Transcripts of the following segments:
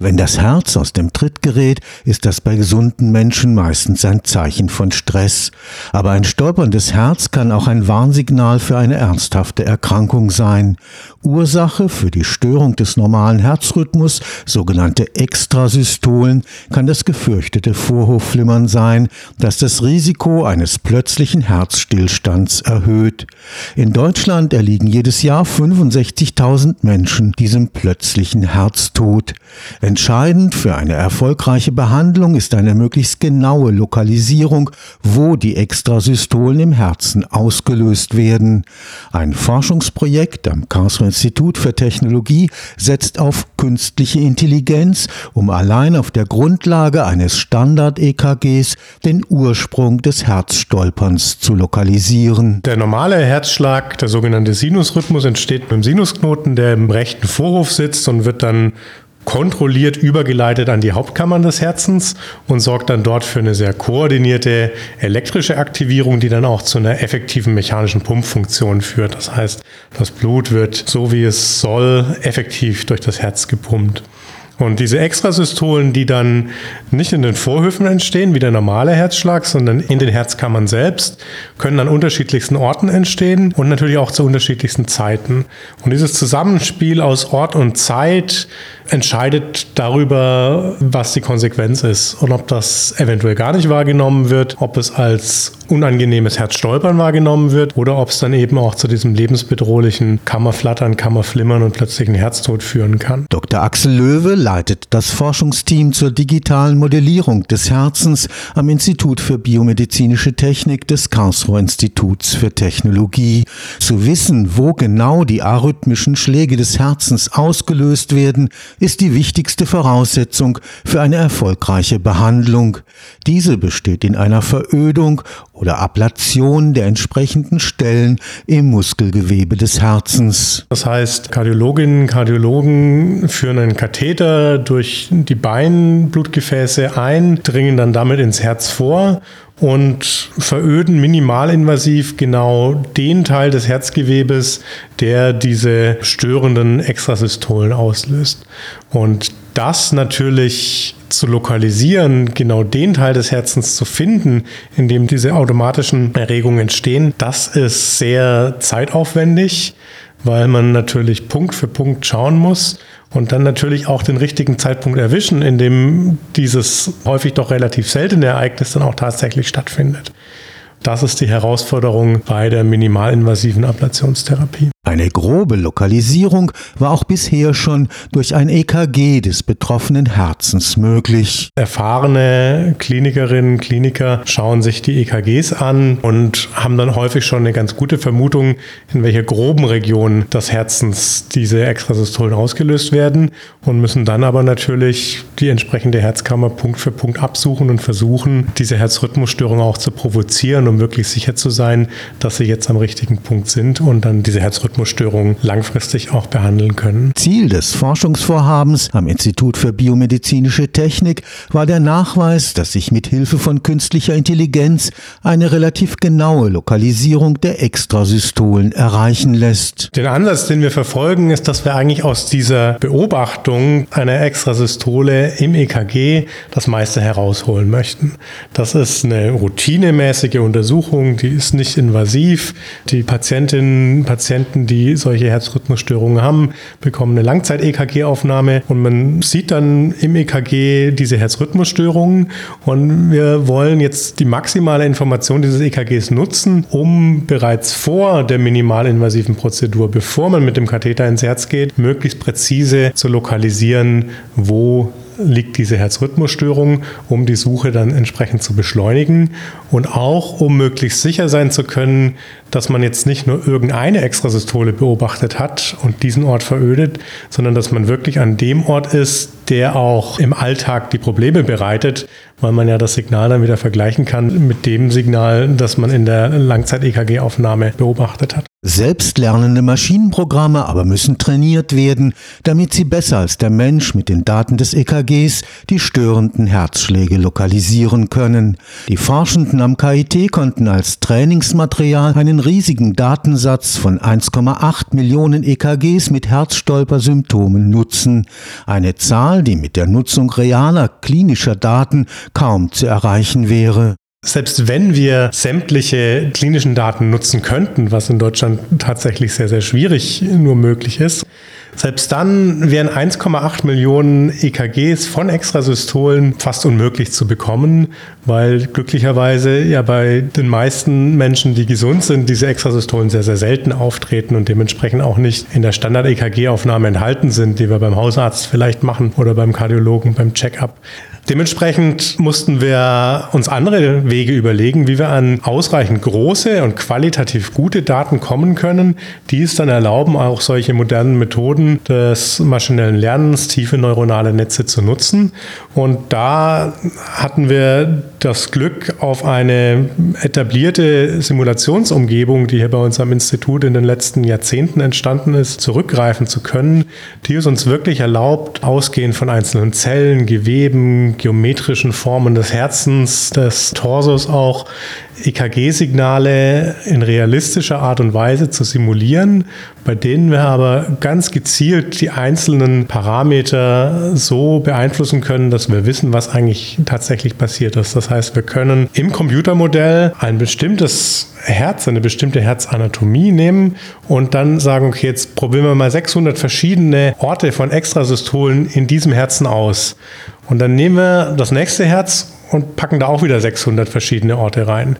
Wenn das Herz aus dem Tritt gerät, ist das bei gesunden Menschen meistens ein Zeichen von Stress. Aber ein stolperndes Herz kann auch ein Warnsignal für eine ernsthafte Erkrankung sein. Ursache für die Störung des normalen Herzrhythmus, sogenannte Extrasystolen, kann das gefürchtete Vorhofflimmern sein, das das Risiko eines plötzlichen Herzstillstands erhöht. In Deutschland erliegen jedes Jahr 65.000 Menschen diesem plötzlichen Herztod. Entscheidend für eine erfolgreiche Behandlung ist eine möglichst genaue Lokalisierung, wo die Extrasystolen im Herzen ausgelöst werden. Ein Forschungsprojekt am Karlsruher Institut für Technologie setzt auf künstliche Intelligenz, um allein auf der Grundlage eines Standard-EKGs den Ursprung des Herzstolperns zu lokalisieren. Der normale Herzschlag, der sogenannte Sinusrhythmus, entsteht beim Sinusknoten, der im rechten Vorhof sitzt und wird dann kontrolliert übergeleitet an die Hauptkammern des Herzens und sorgt dann dort für eine sehr koordinierte elektrische Aktivierung, die dann auch zu einer effektiven mechanischen Pumpfunktion führt. Das heißt, das Blut wird so wie es soll effektiv durch das Herz gepumpt. Und diese Extrasystolen, die dann nicht in den Vorhöfen entstehen, wie der normale Herzschlag, sondern in den Herzkammern selbst, können an unterschiedlichsten Orten entstehen und natürlich auch zu unterschiedlichsten Zeiten. Und dieses Zusammenspiel aus Ort und Zeit entscheidet darüber, was die Konsequenz ist und ob das eventuell gar nicht wahrgenommen wird, ob es als unangenehmes Herzstolpern wahrgenommen wird oder ob es dann eben auch zu diesem lebensbedrohlichen Kammerflattern, Kammerflimmern und plötzlichen Herztod führen kann. Dr. Axel Löwe leitet das Forschungsteam zur digitalen Modellierung des Herzens am Institut für biomedizinische Technik des Karlsruher Instituts für Technologie. Zu wissen, wo genau die arrhythmischen Schläge des Herzens ausgelöst werden, ist die wichtigste Voraussetzung für eine erfolgreiche Behandlung. Diese besteht in einer Verödung oder Ablation der entsprechenden Stellen im Muskelgewebe des Herzens. Das heißt, Kardiologinnen, Kardiologen führen einen Katheter durch die Beinblutgefäße ein, dringen dann damit ins Herz vor und veröden minimalinvasiv genau den Teil des Herzgewebes, der diese störenden Extrasystolen auslöst. Und das natürlich zu lokalisieren, genau den Teil des Herzens zu finden, in dem diese automatischen Erregungen entstehen, das ist sehr zeitaufwendig, weil man natürlich Punkt für Punkt schauen muss und dann natürlich auch den richtigen Zeitpunkt erwischen, in dem dieses häufig doch relativ seltene Ereignis dann auch tatsächlich stattfindet. Das ist die Herausforderung bei der minimalinvasiven Ablationstherapie. Eine grobe Lokalisierung war auch bisher schon durch ein EKG des betroffenen Herzens möglich. Erfahrene Klinikerinnen, Kliniker schauen sich die EKGs an und haben dann häufig schon eine ganz gute Vermutung, in welcher groben Region des Herzens diese Extrasystolen ausgelöst werden und müssen dann aber natürlich die entsprechende Herzkammer Punkt für Punkt absuchen und versuchen, diese Herzrhythmusstörung auch zu provozieren, um wirklich sicher zu sein, dass sie jetzt am richtigen Punkt sind und dann diese Herzrhythmusstörung Rhythmusstörungen langfristig auch behandeln können. Ziel des Forschungsvorhabens am Institut für biomedizinische Technik war der Nachweis, dass sich mit Hilfe von künstlicher Intelligenz eine relativ genaue Lokalisierung der Extrasystolen erreichen lässt. Den Ansatz, den wir verfolgen, ist, dass wir eigentlich aus dieser Beobachtung einer Extrasystole im EKG das meiste herausholen möchten. Das ist eine routinemäßige Untersuchung, die ist nicht invasiv. Die Patientinnen und Patienten, die solche Herzrhythmusstörungen haben, bekommen eine Langzeit-EKG-Aufnahme und man sieht dann im EKG diese Herzrhythmusstörungen und wir wollen jetzt die maximale Information dieses EKGs nutzen, um bereits vor der minimalinvasiven Prozedur, bevor man mit dem Katheter ins Herz geht, möglichst präzise zu lokalisieren, wo liegt diese Herzrhythmusstörung, um die Suche dann entsprechend zu beschleunigen und auch um möglichst sicher sein zu können, dass man jetzt nicht nur irgendeine Extrasystole beobachtet hat und diesen Ort verödet, sondern dass man wirklich an dem Ort ist, der auch im Alltag die Probleme bereitet, weil man ja das Signal dann wieder vergleichen kann mit dem Signal, das man in der Langzeit-EKG-Aufnahme beobachtet hat. Selbstlernende Maschinenprogramme aber müssen trainiert werden, damit sie besser als der Mensch mit den Daten des EKGs die störenden Herzschläge lokalisieren können. Die Forschenden am KIT konnten als Trainingsmaterial einen riesigen Datensatz von 1,8 Millionen EKGs mit Herzstolpersymptomen nutzen, eine Zahl, die mit der Nutzung realer klinischer Daten kaum zu erreichen wäre. Selbst wenn wir sämtliche klinischen Daten nutzen könnten, was in Deutschland tatsächlich sehr, sehr schwierig nur möglich ist, selbst dann wären 1,8 Millionen EKGs von Extrasystolen fast unmöglich zu bekommen, weil glücklicherweise ja bei den meisten Menschen, die gesund sind, diese Extrasystolen sehr, sehr selten auftreten und dementsprechend auch nicht in der Standard-EKG-Aufnahme enthalten sind, die wir beim Hausarzt vielleicht machen oder beim Kardiologen beim Check-up. Dementsprechend mussten wir uns andere Wege überlegen, wie wir an ausreichend große und qualitativ gute Daten kommen können, die es dann erlauben, auch solche modernen Methoden des maschinellen Lernens, tiefe neuronale Netze zu nutzen. Und da hatten wir das Glück, auf eine etablierte Simulationsumgebung, die hier bei uns am Institut in den letzten Jahrzehnten entstanden ist, zurückgreifen zu können, die es uns wirklich erlaubt, ausgehend von einzelnen Zellen, Geweben, geometrischen Formen des Herzens, des Torsos auch EKG-Signale in realistischer Art und Weise zu simulieren, bei denen wir aber ganz gezielt die einzelnen Parameter so beeinflussen können, dass wir wissen, was eigentlich tatsächlich passiert ist. Das heißt, wir können im Computermodell ein bestimmtes Herz, eine bestimmte Herzanatomie nehmen und dann sagen, okay, jetzt probieren wir mal 600 verschiedene Orte von Extrasystolen in diesem Herzen aus. Und dann nehmen wir das nächste Herz und packen da auch wieder 600 verschiedene Orte rein.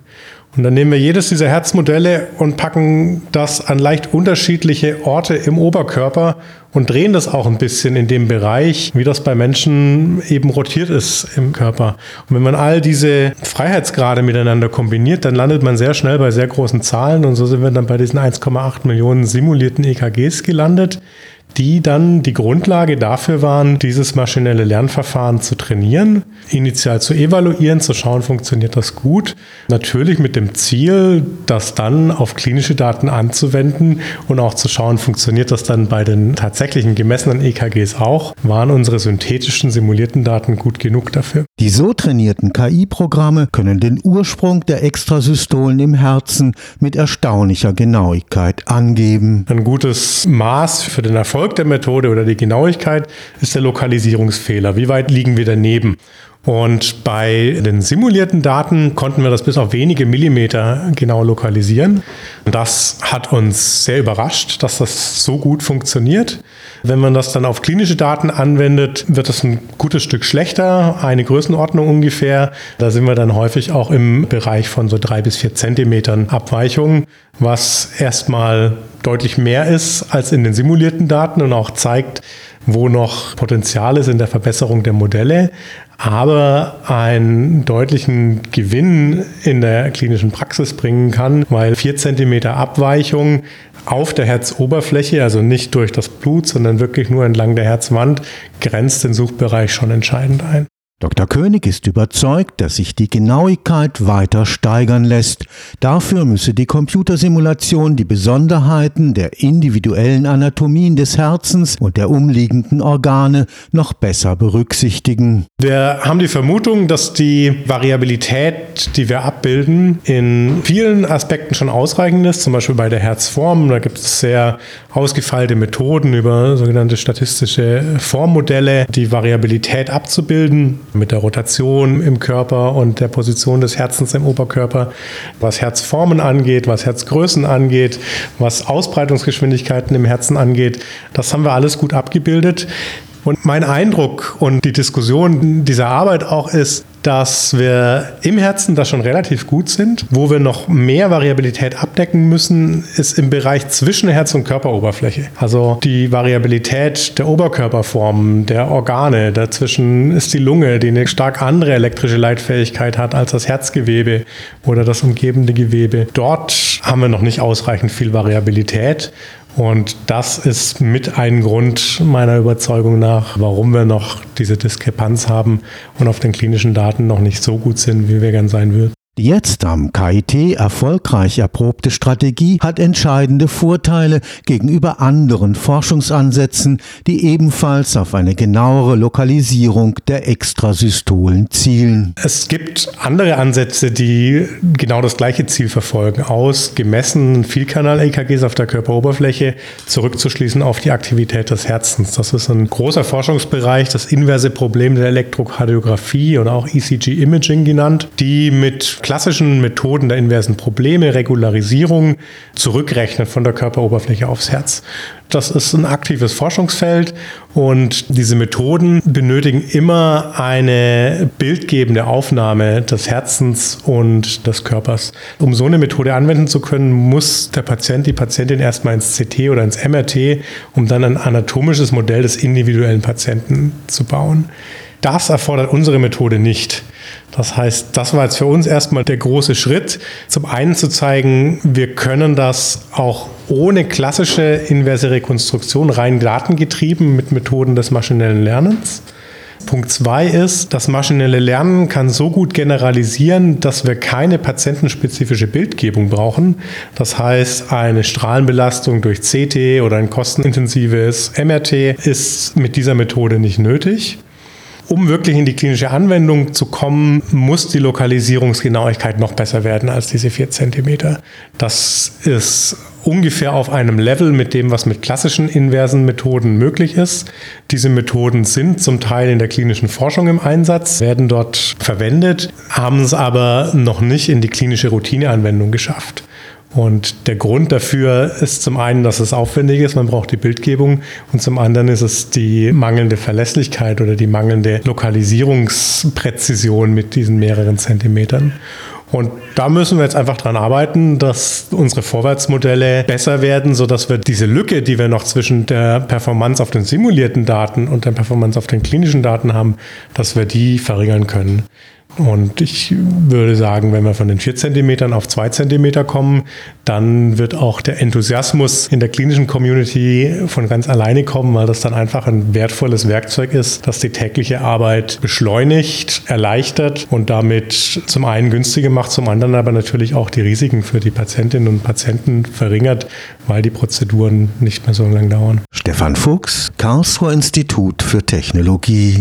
Und dann nehmen wir jedes dieser Herzmodelle und packen das an leicht unterschiedliche Orte im Oberkörper und drehen das auch ein bisschen in dem Bereich, wie das bei Menschen eben rotiert ist im Körper. Und wenn man all diese Freiheitsgrade miteinander kombiniert, dann landet man sehr schnell bei sehr großen Zahlen und so sind wir dann bei diesen 1,8 Millionen simulierten EKGs gelandet die dann die Grundlage dafür waren, dieses maschinelle Lernverfahren zu trainieren, initial zu evaluieren, zu schauen, funktioniert das gut. Natürlich mit dem Ziel, das dann auf klinische Daten anzuwenden und auch zu schauen, funktioniert das dann bei den tatsächlichen gemessenen EKGs auch. Waren unsere synthetischen simulierten Daten gut genug dafür? Die so trainierten KI-Programme können den Ursprung der Extrasystolen im Herzen mit erstaunlicher Genauigkeit angeben. Ein gutes Maß für den Erfolg Erfolg der Methode oder die Genauigkeit ist der Lokalisierungsfehler. Wie weit liegen wir daneben? Und bei den simulierten Daten konnten wir das bis auf wenige Millimeter genau lokalisieren. Das hat uns sehr überrascht, dass das so gut funktioniert. Wenn man das dann auf klinische Daten anwendet, wird das ein gutes Stück schlechter, eine Größenordnung ungefähr. Da sind wir dann häufig auch im Bereich von so drei bis vier Zentimetern Abweichung, was erstmal deutlich mehr ist als in den simulierten Daten und auch zeigt, wo noch Potenzial ist in der Verbesserung der Modelle, aber einen deutlichen Gewinn in der klinischen Praxis bringen kann, weil vier Zentimeter Abweichung auf der Herzoberfläche, also nicht durch das Blut, sondern wirklich nur entlang der Herzwand, grenzt den Suchbereich schon entscheidend ein. Dr. König ist überzeugt, dass sich die Genauigkeit weiter steigern lässt. Dafür müsse die Computersimulation die Besonderheiten der individuellen Anatomien des Herzens und der umliegenden Organe noch besser berücksichtigen. Wir haben die Vermutung, dass die Variabilität, die wir abbilden, in vielen Aspekten schon ausreichend ist, zum Beispiel bei der Herzform. Da gibt es sehr ausgefeilte Methoden über sogenannte statistische Formmodelle, die Variabilität abzubilden mit der Rotation im Körper und der Position des Herzens im Oberkörper, was Herzformen angeht, was Herzgrößen angeht, was Ausbreitungsgeschwindigkeiten im Herzen angeht. Das haben wir alles gut abgebildet. Und mein Eindruck und die Diskussion dieser Arbeit auch ist, dass wir im Herzen da schon relativ gut sind. Wo wir noch mehr Variabilität abdecken müssen, ist im Bereich zwischen Herz- und Körperoberfläche. Also die Variabilität der Oberkörperformen, der Organe. Dazwischen ist die Lunge, die eine stark andere elektrische Leitfähigkeit hat als das Herzgewebe oder das umgebende Gewebe. Dort haben wir noch nicht ausreichend viel Variabilität. Und das ist mit ein Grund meiner Überzeugung nach, warum wir noch diese Diskrepanz haben und auf den klinischen Daten noch nicht so gut sind, wie wir gern sein würden. Die jetzt am KIT erfolgreich erprobte Strategie hat entscheidende Vorteile gegenüber anderen Forschungsansätzen, die ebenfalls auf eine genauere Lokalisierung der Extrasystolen zielen. Es gibt andere Ansätze, die genau das gleiche Ziel verfolgen, aus gemessenen Vielkanal-EKGs auf der Körperoberfläche zurückzuschließen auf die Aktivität des Herzens. Das ist ein großer Forschungsbereich, das inverse Problem der Elektrokardiographie oder auch ECG-Imaging genannt, die mit klassischen Methoden der inversen Probleme, Regularisierung, zurückrechnen von der Körperoberfläche aufs Herz. Das ist ein aktives Forschungsfeld und diese Methoden benötigen immer eine bildgebende Aufnahme des Herzens und des Körpers. Um so eine Methode anwenden zu können, muss der Patient, die Patientin erstmal ins CT oder ins MRT, um dann ein anatomisches Modell des individuellen Patienten zu bauen. Das erfordert unsere Methode nicht. Das heißt, das war jetzt für uns erstmal der große Schritt. Zum einen zu zeigen, wir können das auch ohne klassische inverse Rekonstruktion rein datengetrieben mit Methoden des maschinellen Lernens. Punkt zwei ist, das maschinelle Lernen kann so gut generalisieren, dass wir keine patientenspezifische Bildgebung brauchen. Das heißt, eine Strahlenbelastung durch CT oder ein kostenintensives MRT ist mit dieser Methode nicht nötig. Um wirklich in die klinische Anwendung zu kommen, muss die Lokalisierungsgenauigkeit noch besser werden als diese 4 cm. Das ist ungefähr auf einem Level mit dem, was mit klassischen inversen Methoden möglich ist. Diese Methoden sind zum Teil in der klinischen Forschung im Einsatz, werden dort verwendet, haben es aber noch nicht in die klinische Routineanwendung geschafft. Und der Grund dafür ist zum einen, dass es aufwendig ist, man braucht die Bildgebung und zum anderen ist es die mangelnde Verlässlichkeit oder die mangelnde Lokalisierungspräzision mit diesen mehreren Zentimetern. Und da müssen wir jetzt einfach dran arbeiten, dass unsere Vorwärtsmodelle besser werden, sodass wir diese Lücke, die wir noch zwischen der Performance auf den simulierten Daten und der Performance auf den klinischen Daten haben, dass wir die verringern können. Und ich würde sagen, wenn wir von den 4 cm auf 2 cm kommen, dann wird auch der Enthusiasmus in der klinischen Community von ganz alleine kommen, weil das dann einfach ein wertvolles Werkzeug ist, das die tägliche Arbeit beschleunigt, erleichtert und damit zum einen günstiger macht, zum anderen aber natürlich auch die Risiken für die Patientinnen und Patienten verringert, weil die Prozeduren nicht mehr so lange dauern. Stefan Fuchs, Karlsruher Institut für Technologie.